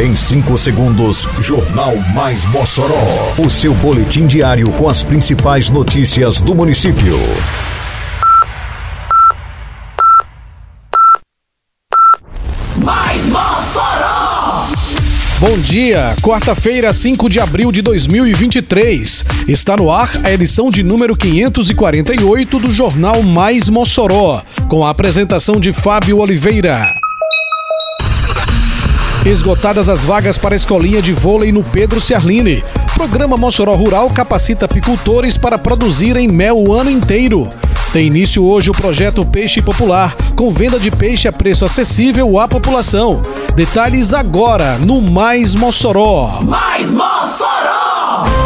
Em 5 segundos, Jornal Mais Mossoró. O seu boletim diário com as principais notícias do município. Mais Mossoró! Bom dia, quarta-feira, 5 de abril de 2023. Está no ar a edição de número 548 do Jornal Mais Mossoró, com a apresentação de Fábio Oliveira. Esgotadas as vagas para a escolinha de vôlei no Pedro Ciarline. Programa Mossoró Rural capacita apicultores para produzirem mel o ano inteiro. Tem início hoje o projeto Peixe Popular, com venda de peixe a preço acessível à população. Detalhes agora no Mais Mossoró. Mais Mossoró!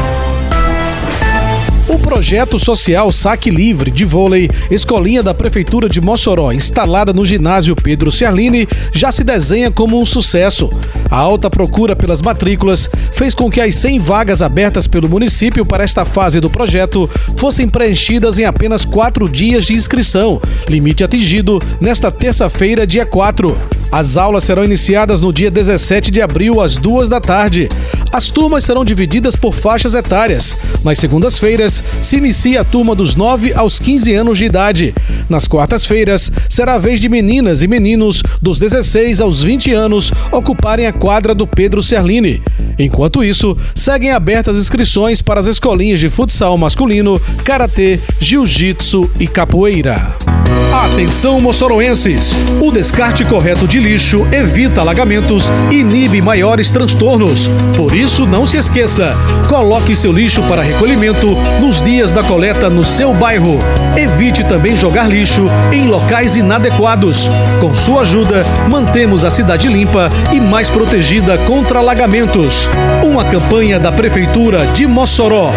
Projeto social Saque Livre de Vôlei, escolinha da Prefeitura de Mossoró, instalada no ginásio Pedro Ciarline, já se desenha como um sucesso. A alta procura pelas matrículas fez com que as 100 vagas abertas pelo município para esta fase do projeto fossem preenchidas em apenas quatro dias de inscrição, limite atingido nesta terça-feira, dia 4. As aulas serão iniciadas no dia 17 de abril, às duas da tarde. As turmas serão divididas por faixas etárias. Nas segundas-feiras, se inicia a turma dos 9 aos 15 anos de idade. Nas quartas-feiras, será a vez de meninas e meninos dos 16 aos 20 anos ocuparem a quadra do Pedro Serline. Enquanto isso, seguem abertas inscrições para as escolinhas de futsal masculino, karatê, jiu-jitsu e capoeira. Atenção, moçoroenses! O descarte correto de lixo evita alagamentos e inibe maiores transtornos. Por isso, não se esqueça: coloque seu lixo para recolhimento nos dias da coleta no seu bairro. Evite também jogar lixo em locais inadequados. Com sua ajuda, mantemos a cidade limpa e mais protegida contra alagamentos. Uma campanha da Prefeitura de Mossoró.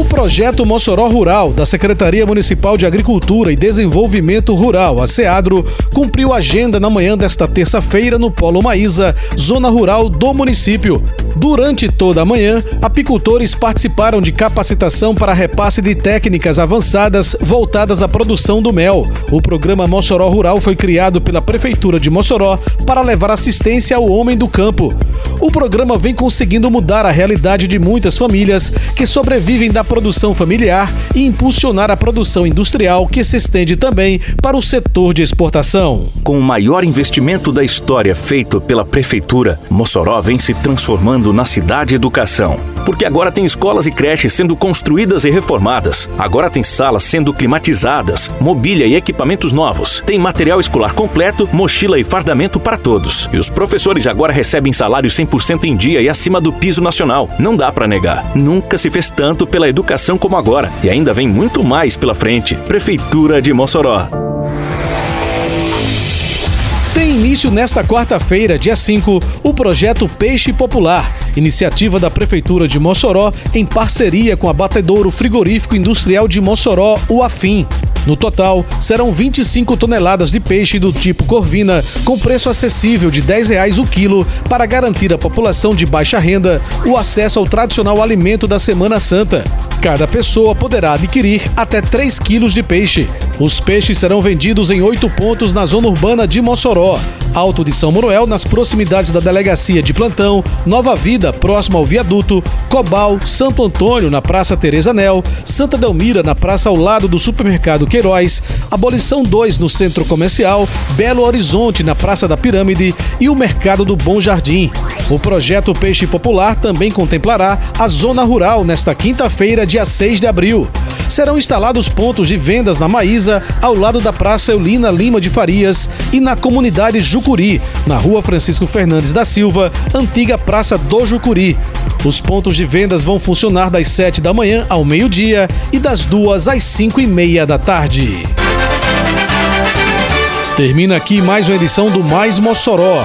O projeto Mossoró Rural, da Secretaria Municipal de Agricultura e Desenvolvimento Rural, a SEADRO, cumpriu agenda na manhã desta terça-feira no Polo Maísa, zona rural do município. Durante toda a manhã, apicultores participaram de capacitação para repasse de técnicas avançadas voltadas à produção do mel. O programa Mossoró Rural foi criado pela Prefeitura de Mossoró para levar assistência ao homem do campo. O programa vem conseguindo mudar a realidade de muitas famílias que sobrevivem da produção familiar e impulsionar a produção industrial que se estende também para o setor de exportação. Com o maior investimento da história feito pela Prefeitura, Mossoró vem se transformando na cidade educação. Porque agora tem escolas e creches sendo construídas e reformadas. Agora tem salas sendo climatizadas, mobília e equipamentos novos. Tem material escolar completo, mochila e fardamento para todos. E os professores agora recebem salário 100% em dia e acima do piso nacional. Não dá para negar. Nunca se fez tanto pela educação como agora. E ainda vem muito mais pela frente. Prefeitura de Mossoró. Tem início nesta quarta-feira, dia 5, o projeto Peixe Popular, iniciativa da Prefeitura de Mossoró em parceria com a Batedouro Frigorífico Industrial de Mossoró, o AFIM. No total, serão 25 toneladas de peixe do tipo corvina, com preço acessível de 10 reais o quilo, para garantir à população de baixa renda o acesso ao tradicional alimento da Semana Santa. Cada pessoa poderá adquirir até 3 quilos de peixe. Os peixes serão vendidos em oito pontos na zona urbana de Mossoró. Alto de São Manuel, nas proximidades da delegacia de plantão, Nova Vida, próximo ao viaduto, Cobal, Santo Antônio, na Praça Teresa Nel, Santa Delmira, na praça ao lado do supermercado Queiroz, Abolição 2, no centro comercial, Belo Horizonte, na Praça da Pirâmide e o Mercado do Bom Jardim. O projeto Peixe Popular também contemplará a zona rural nesta quinta-feira, dia 6 de abril. Serão instalados pontos de vendas na Maísa, ao lado da Praça Eulina Lima de Farias e na comunidade Jucuri, na Rua Francisco Fernandes da Silva, antiga Praça do Jucuri. Os pontos de vendas vão funcionar das 7 da manhã ao meio-dia e das 2 às 5 e meia da tarde. Termina aqui mais uma edição do Mais Mossoró,